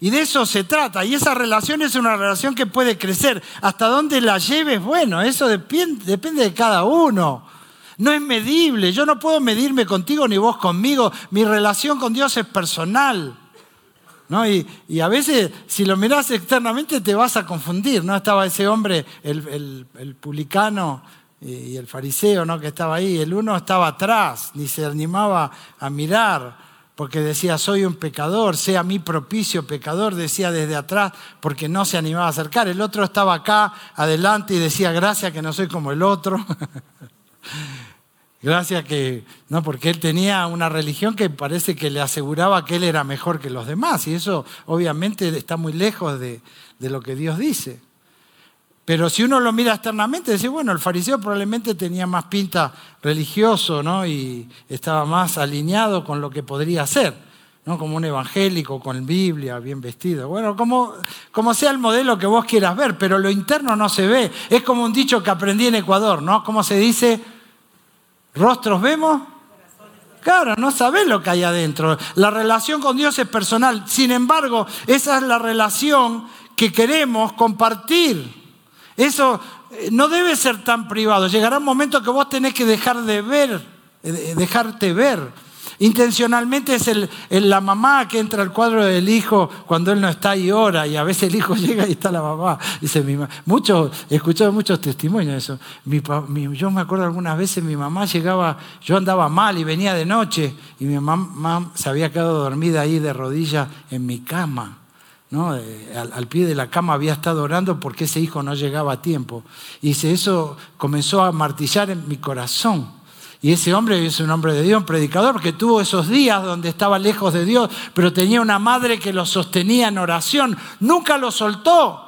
Y de eso se trata. Y esa relación es una relación que puede crecer. Hasta dónde la lleves, bueno, eso depende, de cada uno. No es medible. Yo no puedo medirme contigo ni vos conmigo. Mi relación con Dios es personal. ¿No? Y, a veces, si lo miras externamente, te vas a confundir. ¿no? Estaba ese hombre, el, el publicano y el fariseo ¿no? que estaba ahí. El uno estaba atrás, ni se animaba a mirar porque decía, soy un pecador, sea mi propicio pecador, decía desde atrás, porque no se animaba a acercar. El otro estaba acá, adelante, y decía, gracias que no soy como el otro. gracias que, no, porque él tenía una religión que parece que le aseguraba que él era mejor que los demás, y eso obviamente está muy lejos de, de lo que Dios dice. Pero si uno lo mira externamente, dice, bueno, el fariseo probablemente tenía más pinta religioso, ¿no? Y estaba más alineado con lo que podría ser, ¿no? Como un evangélico, con Biblia, bien vestido. Bueno, como, como sea el modelo que vos quieras ver, pero lo interno no se ve. Es como un dicho que aprendí en Ecuador, ¿no? ¿Cómo se dice? ¿Rostros vemos? Claro, no sabés lo que hay adentro. La relación con Dios es personal. Sin embargo, esa es la relación que queremos compartir. Eso eh, no debe ser tan privado. Llegará un momento que vos tenés que dejar de ver, eh, dejarte ver. Intencionalmente es la mamá que entra al cuadro del hijo cuando él no está y ora, y a veces el hijo llega y está la mamá. Dice mi muchos, he escuchado muchos testimonios de eso. yo me acuerdo algunas veces mi mamá llegaba, yo andaba mal y venía de noche, y mi mamá se había quedado dormida ahí de rodillas en mi cama. ¿No? Eh, al, pie de la cama había estado orando porque ese hijo no llegaba a tiempo. Y eso comenzó a martillar en mi corazón. Y ese hombre es un hombre de Dios, un predicador, que tuvo esos días donde estaba lejos de Dios, pero tenía una madre que lo sostenía en oración. Nunca lo soltó.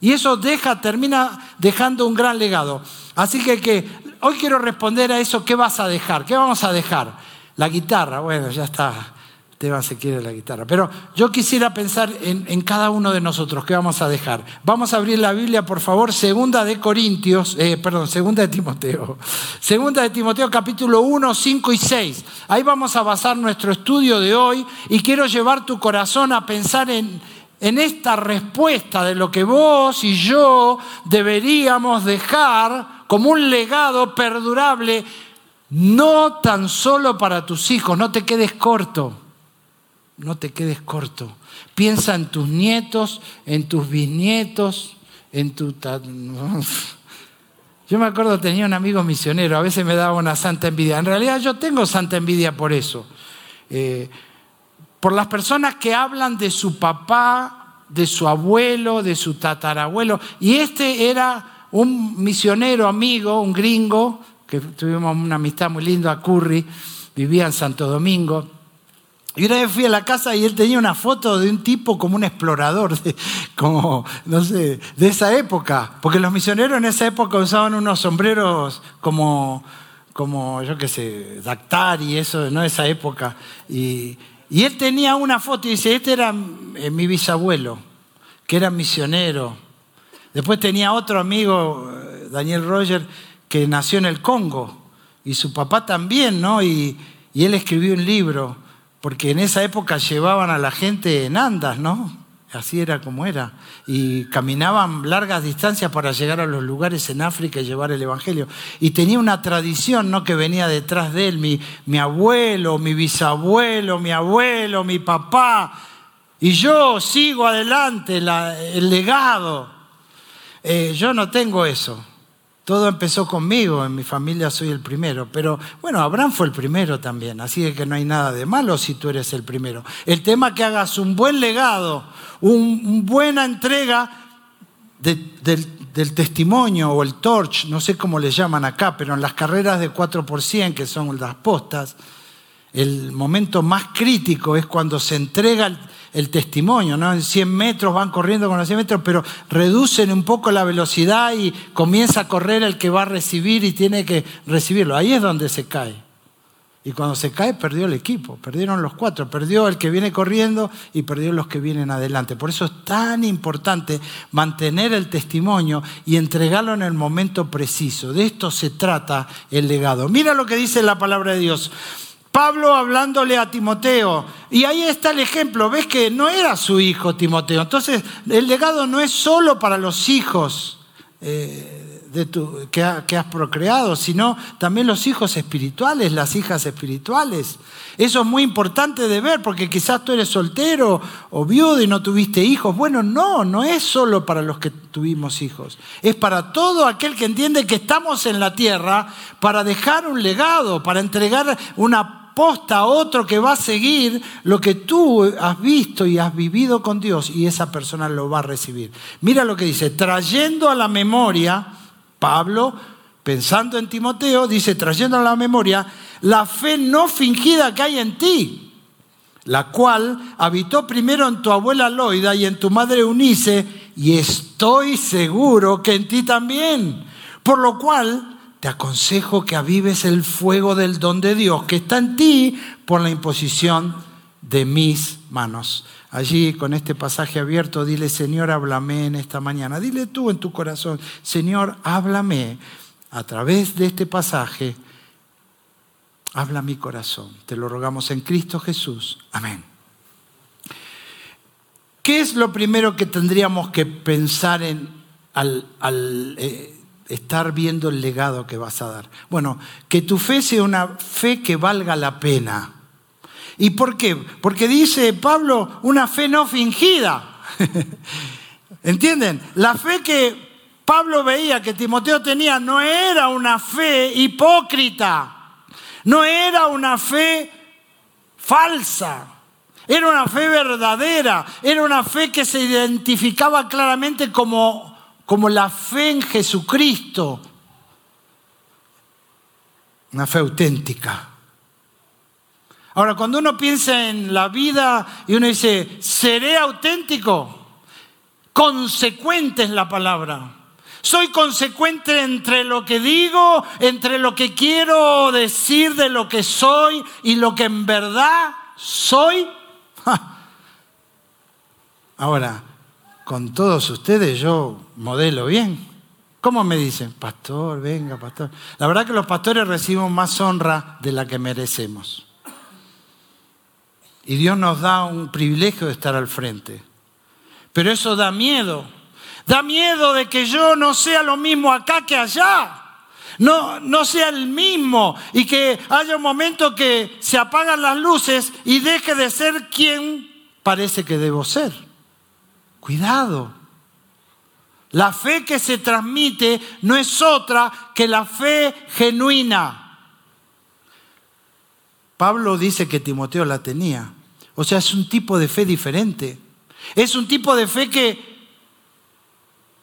Y eso deja, termina dejando un gran legado. Así que hoy quiero responder a eso, ¿qué vas a dejar? ¿Qué vamos a dejar? La guitarra, bueno, ya está Esteban se quiere la guitarra. Pero yo quisiera pensar en, cada uno de nosotros. ¿Qué vamos a dejar? Vamos a abrir la Biblia, por favor, segunda de Corintios, eh, perdón, segunda de Timoteo. Segunda de Timoteo, capítulo 1, 5 y 6. Ahí vamos a basar nuestro estudio de hoy y quiero llevar tu corazón a pensar en, en esta respuesta de lo que vos y yo deberíamos dejar como un legado perdurable, no tan solo para tus hijos, no te quedes corto no te quedes corto. Piensa en tus nietos, en tus bisnietos, en tu... Yo me acuerdo, tenía un amigo misionero, a veces me daba una santa envidia. En realidad yo tengo santa envidia por eso. Eh, por las personas que hablan de su papá, de su abuelo, de su tatarabuelo. Y este era un misionero amigo, un gringo, que tuvimos una amistad muy linda, a Curry, vivía en Santo Domingo. Y una vez fui a la casa y él tenía una foto de un tipo como un explorador, como, no sé, de esa época. Porque los misioneros en esa época usaban unos sombreros como, como yo qué sé, Dactar y eso, ¿no? Esa época. Y, y él tenía una foto y dice, este era eh, mi bisabuelo, que era misionero. Después tenía otro amigo, eh, Daniel Roger, que nació en el Congo. Y su papá también, ¿no? Y, y él escribió un libro porque en esa época llevaban a la gente en andas, ¿no? Así era como era. Y caminaban largas distancias para llegar a los lugares en África y llevar el Evangelio. Y tenía una tradición, ¿no? Que venía detrás de él, mi, mi abuelo, mi bisabuelo, mi abuelo, mi papá. Y yo sigo adelante el legado. Eh, yo no tengo eso. Todo empezó conmigo, en mi familia soy el primero, pero bueno, Abraham fue el primero también, así que no hay nada de malo si tú eres el primero. El tema que hagas un buen legado, una buena entrega del, testimonio o el torch, no sé cómo le llaman acá, pero en las carreras de 4%, que son las postas, el momento más crítico es cuando se entrega el el testimonio, ¿no? En 100 metros van corriendo con los 100 metros, pero reducen un poco la velocidad y comienza a correr el que va a recibir y tiene que recibirlo. Ahí es donde se cae. Y cuando se cae, perdió el equipo, perdieron los cuatro, perdió el que viene corriendo y perdió los que vienen adelante. Por eso es tan importante mantener el testimonio y entregarlo en el momento preciso. De esto se trata el legado. Mira lo que dice la palabra de Dios. Pablo hablándole a Timoteo. Y ahí está el ejemplo. Ves que no era su hijo Timoteo. Entonces, el legado no es solo para los hijos. Eh, tu, que, has procreado, sino también los hijos espirituales, las hijas espirituales. Eso es muy importante de ver porque quizás tú eres soltero o viudo y no tuviste hijos. Bueno, no, no es solo para los que tuvimos hijos. Es para todo aquel que entiende que estamos en la tierra para dejar un legado, para entregar una a otro que va a seguir lo que tú has visto y has vivido con Dios y esa persona lo va a recibir. Mira lo que dice, trayendo a la memoria Pablo, pensando en Timoteo, dice, trayendo a la memoria, la fe no fingida que hay en ti, la cual habitó primero en tu abuela Loida y en tu madre Unice, y estoy seguro que en ti también. Por lo cual te aconsejo que avives el fuego del don de Dios que está en ti por la imposición de mis manos. Allí con este pasaje abierto, dile, Señor, háblame en esta mañana. Dile tú en tu corazón, Señor, háblame a través de este pasaje. Habla mi corazón. Te lo rogamos en Cristo Jesús. Amén. ¿Qué es lo primero que tendríamos que pensar en al, eh, estar viendo el legado que vas a dar? Bueno, que tu fe sea una fe que valga la pena ¿Y por qué? Porque dice Pablo, una fe no fingida. ¿Entienden? La fe que Pablo veía que Timoteo tenía no era una fe hipócrita, no era una fe falsa, era una fe verdadera, era una fe que se identificaba claramente como, como la fe en Jesucristo, una fe auténtica. Ahora, cuando uno piensa en la vida y uno dice, seré auténtico, consecuente es la palabra. Soy consecuente entre lo que digo, entre lo que quiero decir de lo que soy y lo que en verdad soy. Ahora, con todos ustedes yo modelo bien. ¿Cómo me dicen? Pastor, venga, pastor. La verdad que los pastores reciben más honra de la que merecemos. Y Dios nos da un privilegio de estar al frente. Pero eso da miedo. Da miedo de que yo no sea lo mismo acá que allá. No, no sea el mismo y que haya un momento que se apagan las luces y deje de ser quien parece que debo ser. Cuidado. La fe que se transmite no es otra que la fe genuina. Pablo dice que Timoteo la tenía. O sea, es un tipo de fe diferente. Es un tipo de fe que,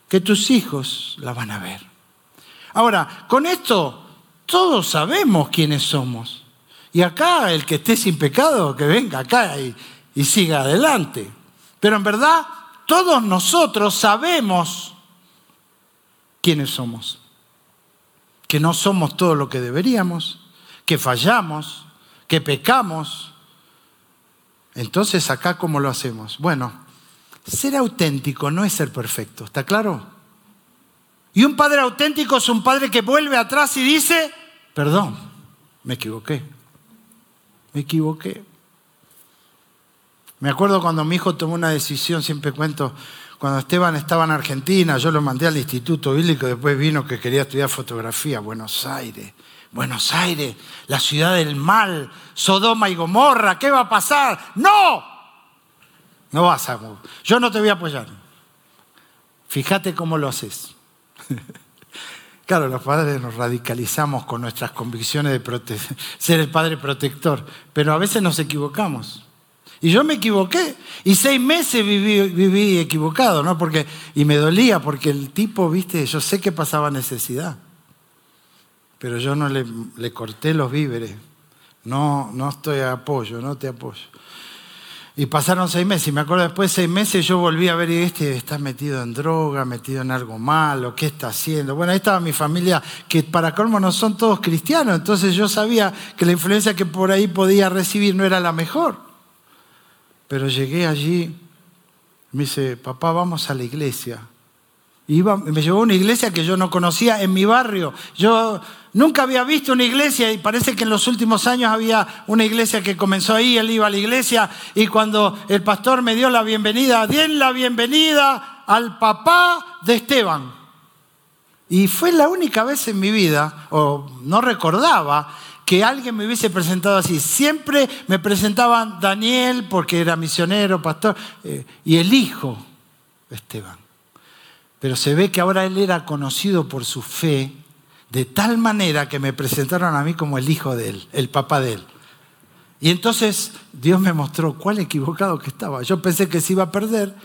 que tus hijos la van a ver. Ahora, con esto todos sabemos quiénes somos. Y acá el que esté sin pecado, que venga acá y, y siga adelante. Pero en verdad, todos nosotros sabemos quiénes somos. Que no somos todo lo que deberíamos, que fallamos, que pecamos, entonces, acá, ¿cómo lo hacemos? Bueno, ser auténtico no es ser perfecto, ¿está claro? Y un padre auténtico es un padre que vuelve atrás y dice, perdón, me equivoqué, me equivoqué. Me acuerdo cuando mi hijo tomó una decisión, siempre cuento, cuando Esteban estaba en Argentina, yo lo mandé al Instituto Bíblico, después vino que quería estudiar fotografía, Buenos Aires. Buenos Aires, la ciudad del mal, Sodoma y Gomorra, ¿qué va a pasar? No, no vas a... Yo no te voy a apoyar. Fíjate cómo lo haces. Claro, los padres nos radicalizamos con nuestras convicciones de ser el padre protector, pero a veces nos equivocamos. Y yo me equivoqué. Y seis meses viví, equivocado, ¿no? Porque, y me dolía porque el tipo, viste, yo sé que pasaba necesidad pero yo no le, corté los víveres. No, no estoy a apoyo, no te apoyo. Y pasaron seis meses, y me acuerdo después de seis meses yo volví a ver, y este está metido en droga, metido en algo malo, ¿qué está haciendo? Bueno, ahí estaba mi familia, que para colmo no son todos cristianos, entonces yo sabía que la influencia que por ahí podía recibir no era la mejor. Pero llegué allí, me dice, papá, vamos a la iglesia. Y me llevó a una iglesia que yo no conocía en mi barrio. Yo Nunca había visto una iglesia y parece que en los últimos años había una iglesia que comenzó ahí, él iba a la iglesia y cuando el pastor me dio la bienvenida, den la bienvenida al papá de Esteban. Y fue la única vez en mi vida, o no recordaba, que alguien me hubiese presentado así. Siempre me presentaban Daniel porque era misionero, pastor, eh, y el hijo Esteban. Pero se ve que ahora él era conocido por su fe de tal manera que me presentaron a mí como el hijo de él, el papá de él. Y entonces Dios me mostró cuál equivocado que estaba. Yo pensé que se iba a perder,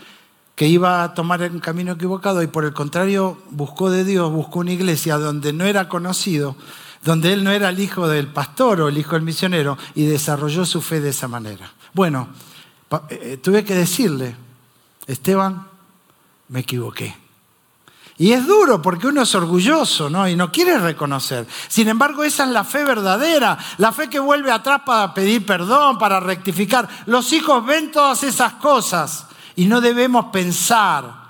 que iba a tomar un camino equivocado y por el contrario buscó de Dios, buscó una iglesia donde no era conocido, donde él no era el hijo del pastor o el hijo del misionero y desarrolló su fe de esa manera. Bueno, eh, tuve que decirle, Esteban, me equivoqué. Y es duro porque uno es orgulloso, ¿no? Y no quiere reconocer. Sin embargo, esa es la fe verdadera, la fe que vuelve atrás para pedir perdón, para rectificar. Los hijos ven todas esas cosas y no debemos pensar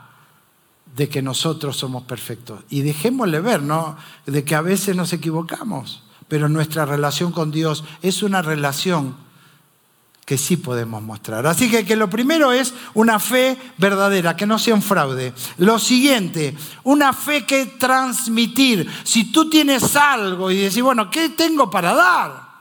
de que nosotros somos perfectos. Y dejémosle ver, ¿no? De que a veces nos equivocamos, pero nuestra relación con Dios es una relación que sí podemos mostrar. Así que, que lo primero es una fe verdadera, que no sea un fraude. Lo siguiente, una fe que transmitir. Si tú tienes algo y decís, bueno, ¿qué tengo para dar?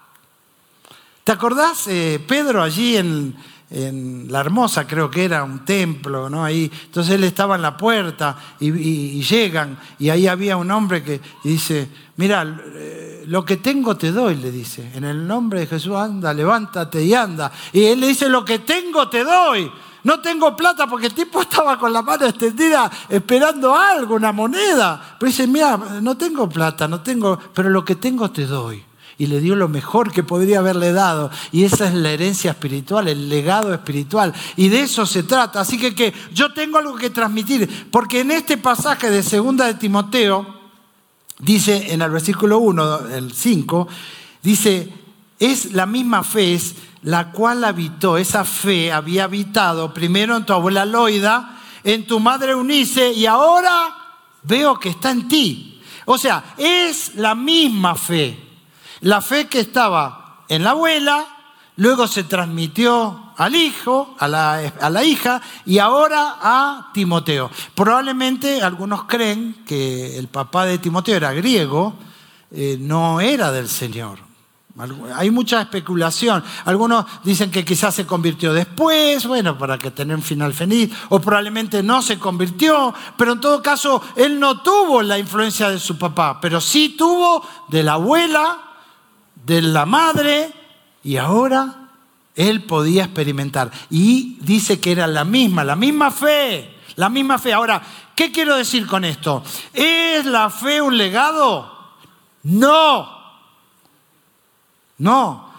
¿Te acordás, eh, Pedro, allí en, en La Hermosa, creo que era un templo, ¿no? Ahí, entonces él estaba en la puerta y, llegan y ahí había un hombre que dice, mira, eh, lo que tengo te doy, le dice, en el nombre de Jesús anda, levántate y anda. Y él le dice, lo que tengo te doy. No tengo plata porque el tipo estaba con la mano extendida esperando algo, una moneda. Pero dice, mira, no tengo plata, no tengo, pero lo que tengo te doy y le dio lo mejor que podría haberle dado. Y esa es la herencia espiritual, el legado espiritual. Y de eso se trata. Así que, yo tengo algo que transmitir, porque en este pasaje de segunda de Timoteo, dice en el versículo 1, el 5, dice, es la misma fe, la cual habitó, esa fe había habitado primero en tu abuela Loida, en tu madre Unice, y ahora veo que está en ti. O sea, es la misma fe. La fe que estaba en la abuela, luego se transmitió al hijo, a la, hija y ahora a Timoteo. Probablemente algunos creen que el papá de Timoteo era griego, eh, no era del Señor. Hay mucha especulación. Algunos dicen que quizás se convirtió después, bueno, para que tenga un final feliz, o probablemente no se convirtió, pero en todo caso él no tuvo la influencia de su papá, pero sí tuvo de la abuela de la madre y ahora él podía experimentar. Y dice que era la misma, la misma fe, la misma fe. Ahora, ¿qué quiero decir con esto? ¿Es la fe un legado? No. No.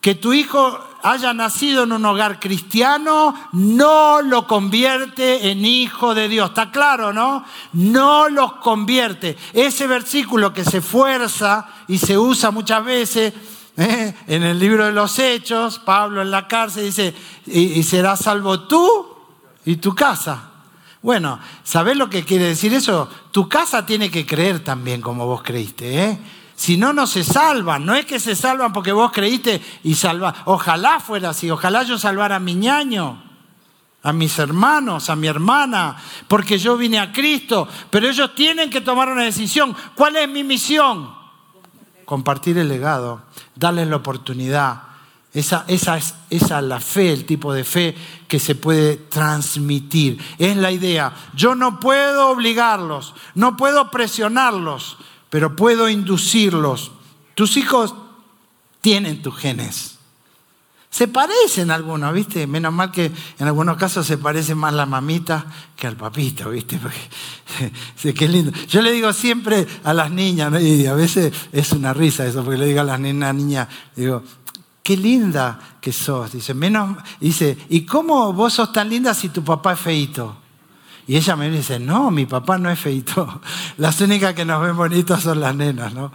Que tu hijo haya nacido en un hogar cristiano no lo convierte en hijo de Dios. ¿Está claro, no? No los convierte. Ese versículo que se fuerza y se usa muchas veces ¿eh? en el libro de los Hechos, Pablo en la cárcel dice, y, y serás salvo tú y tu casa. Bueno, ¿sabés lo que quiere decir eso? Tu casa tiene que creer también como vos creíste, ¿eh? Si no, no se salvan. No es que se salvan porque vos creíste y salva. Ojalá fuera así. Ojalá yo salvara a mi ñaño, a mis hermanos, a mi hermana, porque yo vine a Cristo. Pero ellos tienen que tomar una decisión. ¿Cuál es mi misión? Compartir el legado, darles la oportunidad. Esa, esa, es, esa es la fe, el tipo de fe que se puede transmitir. Es la idea. Yo no puedo obligarlos, no puedo presionarlos pero puedo inducirlos. Tus hijos tienen tus genes. Se parecen algunos, ¿viste? Menos mal que en algunos casos se parece más la mamita que al papito, ¿viste? Porque, qué lindo. Yo le digo siempre a las niñas, y a veces es una risa eso, porque le digo a las niñas, niña, digo, qué linda que sos. Dice, menos, dice, ¿y cómo vos sos tan linda si tu papá es feito? Y ella me dice, no, mi papá no es feito. Las únicas que nos ven bonitos son las nenas, ¿no?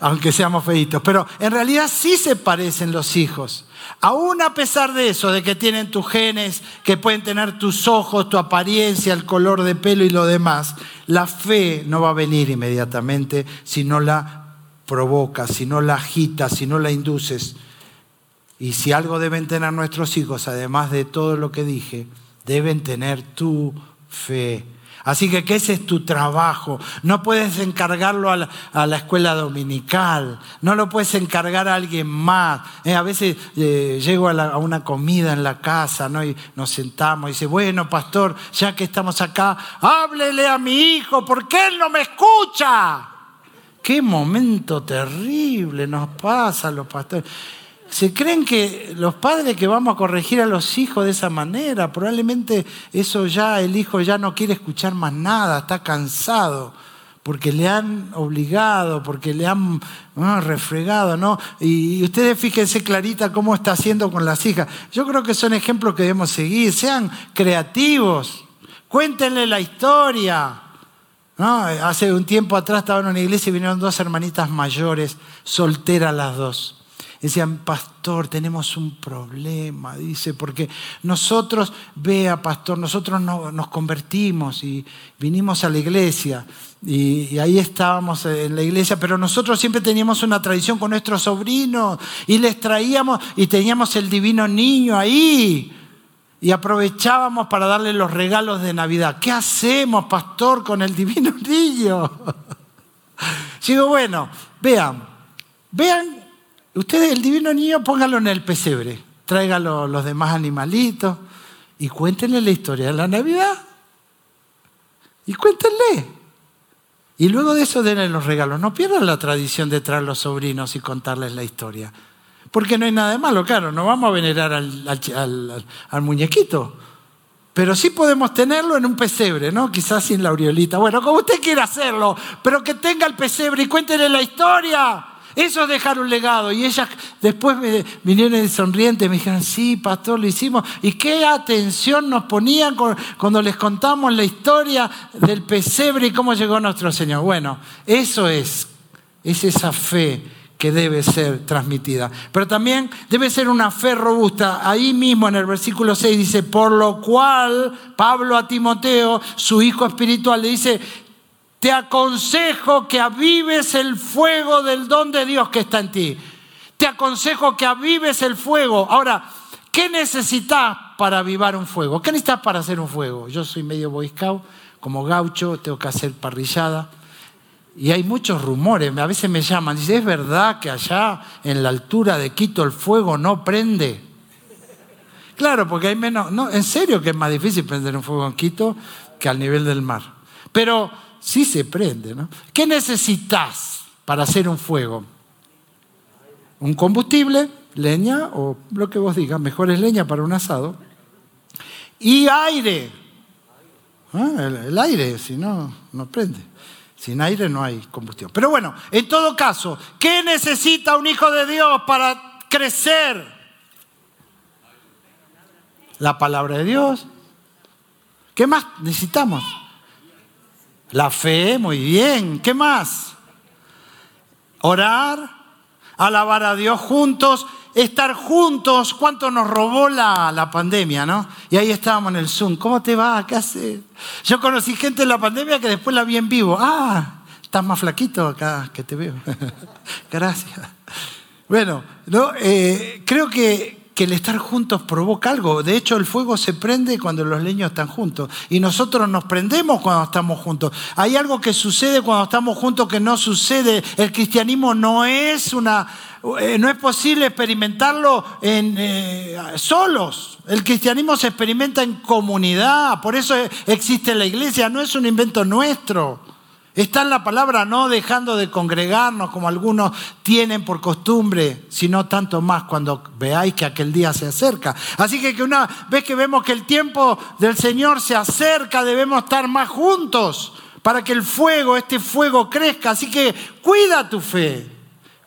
Aunque seamos feitos. Pero en realidad sí se parecen los hijos. Aún a pesar de eso, de que tienen tus genes, que pueden tener tus ojos, tu apariencia, el color de pelo y lo demás, la fe no va a venir inmediatamente si no la provocas, si no la agitas, si no la induces. Y si algo deben tener nuestros hijos, además de todo lo que dije, deben tener tu fe. Así que, ¿qué ese es tu trabajo. No puedes encargarlo a la, escuela dominical, no lo puedes encargar a alguien más. Eh, a veces eh, llego a, una comida en la casa ¿no? y nos sentamos y dice, bueno, pastor, ya que estamos acá, háblele a mi hijo porque él no me escucha. Qué momento terrible nos pasa a los pastores. ¿Se creen que los padres que vamos a corregir a los hijos de esa manera, probablemente eso ya, el hijo ya no quiere escuchar más nada, está cansado, porque le han obligado, porque le han refregado, ¿no? Y, ustedes fíjense clarita cómo está haciendo con las hijas. Yo creo que son ejemplos que debemos seguir, sean creativos, cuéntenle la historia. ¿No? Hace un tiempo atrás estaba en una iglesia y vinieron dos hermanitas mayores, solteras las dos. Decían, pastor, tenemos un problema, dice, porque nosotros, vea, pastor, nosotros nos convertimos y vinimos a la iglesia y, ahí estábamos en la iglesia, pero nosotros siempre teníamos una tradición con nuestros sobrinos y les traíamos y teníamos el divino niño ahí y aprovechábamos para darle los regalos de Navidad. ¿Qué hacemos, pastor, con el divino niño? Digo, bueno, vean, vean Ustedes, el divino niño, póngalo en el pesebre, tráigalo los demás animalitos y cuéntenle la historia de la Navidad. Y cuéntenle. Y luego de eso denle los regalos. No pierdan la tradición de traer los sobrinos y contarles la historia. Porque no hay nada de malo, claro, no vamos a venerar al, muñequito. Pero sí podemos tenerlo en un pesebre, ¿no? Quizás sin la aureolita. Bueno, como usted quiera hacerlo, pero que tenga el pesebre y cuéntenle la historia. Eso es dejar un legado. Y ellas después me vinieron sonrientes, me dijeron, sí, pastor, lo hicimos. Y qué atención nos ponían cuando les contamos la historia del pesebre y cómo llegó nuestro Señor. Bueno, eso es, es esa fe que debe ser transmitida. Pero también debe ser una fe robusta. Ahí mismo en el versículo 6 dice, por lo cual Pablo a Timoteo, su hijo espiritual, le dice, te aconsejo que avives el fuego del don de Dios que está en ti. Te aconsejo que avives el fuego. Ahora, ¿qué necesitas para avivar un fuego? ¿Qué necesitas para hacer un fuego? Yo soy medio boy como gaucho, tengo que hacer parrillada. Y hay muchos rumores, a veces me llaman, dice, ¿es verdad que allá en la altura de Quito el fuego no prende? Claro, porque hay menos, no, en serio que es más difícil prender un fuego en Quito que al nivel del mar. Pero sí se prende, ¿no? ¿Qué necesitas para hacer un fuego? Un combustible, leña o lo que vos digas, mejor es leña para un asado. Y aire. Ah, el, aire, si no, no prende. Sin aire no hay combustión. Pero bueno, en todo caso, ¿qué necesita un hijo de Dios para crecer? La palabra de Dios. ¿Qué más necesitamos? La fe, muy bien. ¿Qué más? Orar, alabar a Dios juntos, estar juntos. ¿Cuánto nos robó la, la, pandemia, no? Y ahí estábamos en el Zoom. ¿Cómo te va? ¿Qué haces? Yo conocí gente en la pandemia que después la vi en vivo. Ah, estás más flaquito acá que te veo. Gracias. Bueno, no, eh, creo que, que el estar juntos provoca algo. De hecho, el fuego se prende cuando los leños están juntos. Y nosotros nos prendemos cuando estamos juntos. Hay algo que sucede cuando estamos juntos que no sucede. El cristianismo no es una... Eh, no es posible experimentarlo en, eh, solos. El cristianismo se experimenta en comunidad. Por eso existe la iglesia. No es un invento nuestro. Está en la palabra no dejando de congregarnos como algunos tienen por costumbre, sino tanto más cuando veáis que aquel día se acerca. Así que, que una vez que vemos que el tiempo del Señor se acerca, debemos estar más juntos para que el fuego, este fuego crezca. Así que cuida tu fe,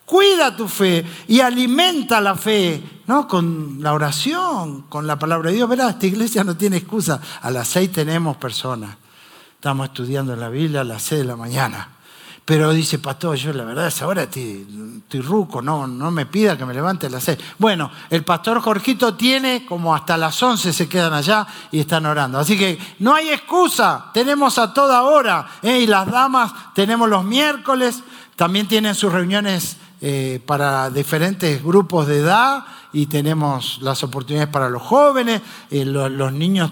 cuida tu fe y alimenta la fe, ¿no? Con la oración, con la palabra de Dios. Verá, esta iglesia no tiene excusa. A las seis tenemos personas. Estamos estudiando la Biblia a las 6 de la mañana. Pero dice, pastor, yo la verdad es ahora estoy, estoy ruco, no, no me pida que me levante a las seis. Bueno, el pastor Jorgito tiene como hasta las once se quedan allá y están orando. Así que no hay excusa, tenemos a toda hora. ¿eh? Y las damas tenemos los miércoles, también tienen sus reuniones eh, para diferentes grupos de edad y tenemos las oportunidades para los jóvenes, eh, los niños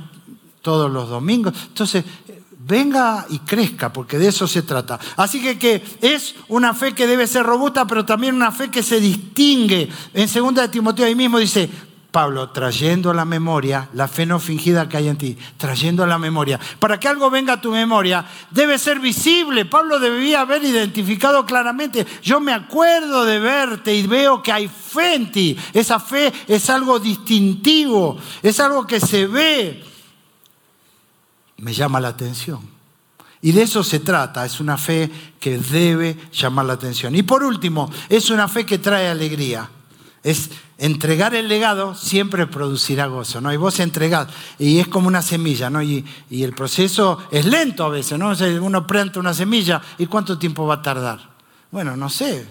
todos los domingos. Entonces, venga y crezca, porque de eso se trata. Así que, es una fe que debe ser robusta, pero también una fe que se distingue. En 2 de Timoteo ahí mismo dice, Pablo, trayendo a la memoria la fe no fingida que hay en ti, trayendo a la memoria. Para que algo venga a tu memoria, debe ser visible. Pablo debía haber identificado claramente, yo me acuerdo de verte y veo que hay fe en ti. Esa fe es algo distintivo, es algo que se ve me llama la atención. Y de eso se trata, es una fe que debe llamar la atención. Y por último, es una fe que trae alegría. Es entregar el legado siempre producirá gozo, ¿no? Y vos entregás, y es como una semilla, ¿no? Y, y el proceso es lento a veces, ¿no? uno planta una semilla, ¿y cuánto tiempo va a tardar? Bueno, no sé,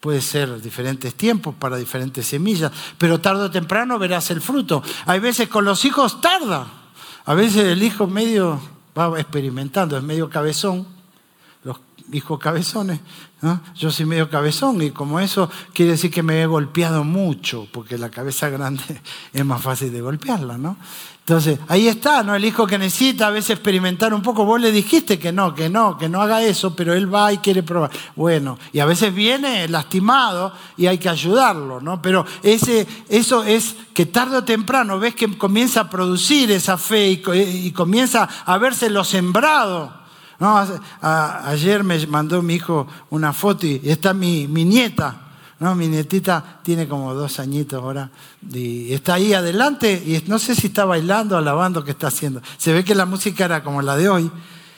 puede ser diferentes tiempos para diferentes semillas, pero tarde o temprano verás el fruto. Hay veces con los hijos tarda, a veces el hijo medio va experimentando, es medio cabezón, los hijos cabezones, yo soy medio cabezón y como eso quiere decir que me he golpeado mucho, porque la cabeza grande es más fácil de golpearla, ¿no? Entonces, ahí está, ¿no? El hijo que necesita a veces experimentar un poco. Vos le dijiste que no, que no, que no haga eso, pero él va y quiere probar. Bueno, y a veces viene lastimado y hay que ayudarlo, ¿no? Pero ese, eso es que tarde o temprano ves que comienza a producir esa fe y, comienza a verse lo sembrado. ¿No? ayer me mandó mi hijo una foto y está mi, mi nieta no, mi nietita tiene como dos añitos ahora y está ahí adelante y no sé si está bailando, alabando, qué está haciendo. Se ve que la música era como la de hoy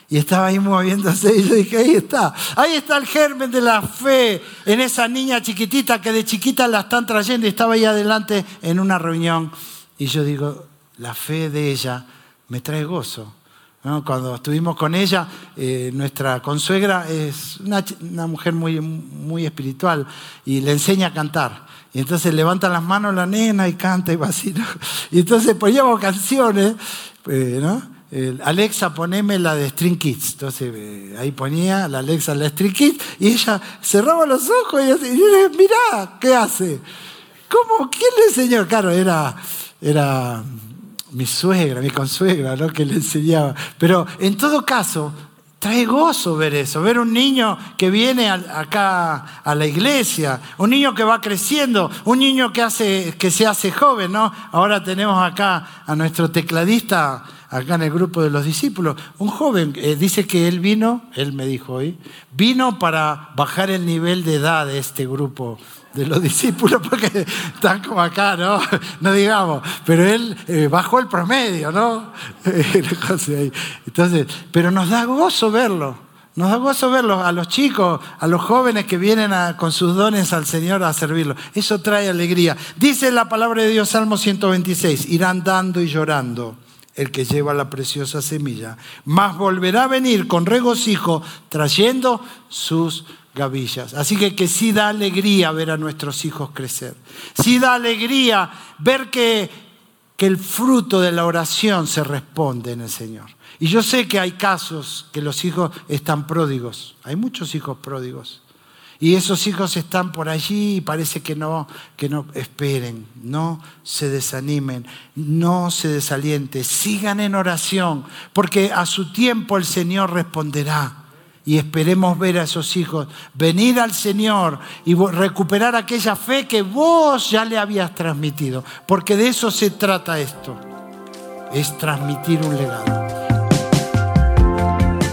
y estaba ahí moviéndose y yo dije, ahí está, ahí está el germen de la fe en esa niña chiquitita que de chiquita la están trayendo y estaba ahí adelante en una reunión y yo digo, la fe de ella me trae gozo. Cuando estuvimos con ella, eh, nuestra consuegra es una, mujer muy, muy espiritual y le enseña a cantar. Y entonces levanta las manos la nena y canta y vacila. Y entonces poníamos canciones, eh, ¿no? Alexa, poneme la de String Kids. Entonces eh, ahí ponía la Alexa la String Kids y ella cerraba los ojos y, decía, mirá, ¿qué hace? ¿Cómo? ¿Quién le enseñó? Claro, era, era mi suegra, mi consuegra, ¿no? que le enseñaba. Pero en todo caso, trae gozo ver eso, ver un niño que viene acá a la iglesia, un niño que va creciendo, un niño que, hace, que se hace joven, ¿no? Ahora tenemos acá a nuestro tecladista, acá en el grupo de los discípulos, un joven, eh, dice que él vino, él me dijo hoy, vino para bajar el nivel de edad de este grupo de los discípulos, porque están como acá, ¿no? No digamos, pero él eh, bajó el promedio, ¿no? Entonces, pero nos da gozo verlo. Nos da gozo verlo a los chicos, a los jóvenes que vienen con sus dones al Señor a servirlo. Eso trae alegría. Dice la palabra de Dios, Salmo 126, irán dando y llorando el que lleva la preciosa semilla, mas volverá a venir con regocijo trayendo sus gavillas. Así que que sí da alegría ver a nuestros hijos crecer. Sí da alegría ver que, que el fruto de la oración se responde en el Señor. Y yo sé que hay casos que los hijos están pródigos. Hay muchos hijos pródigos. Y esos hijos están por allí y parece que no, que no esperen, no se desanimen, no se desalienten, sigan en oración, porque a su tiempo el Señor responderá y esperemos ver a esos hijos venir al Señor y recuperar aquella fe que vos ya le habías transmitido, porque de eso se trata esto, es transmitir un legado.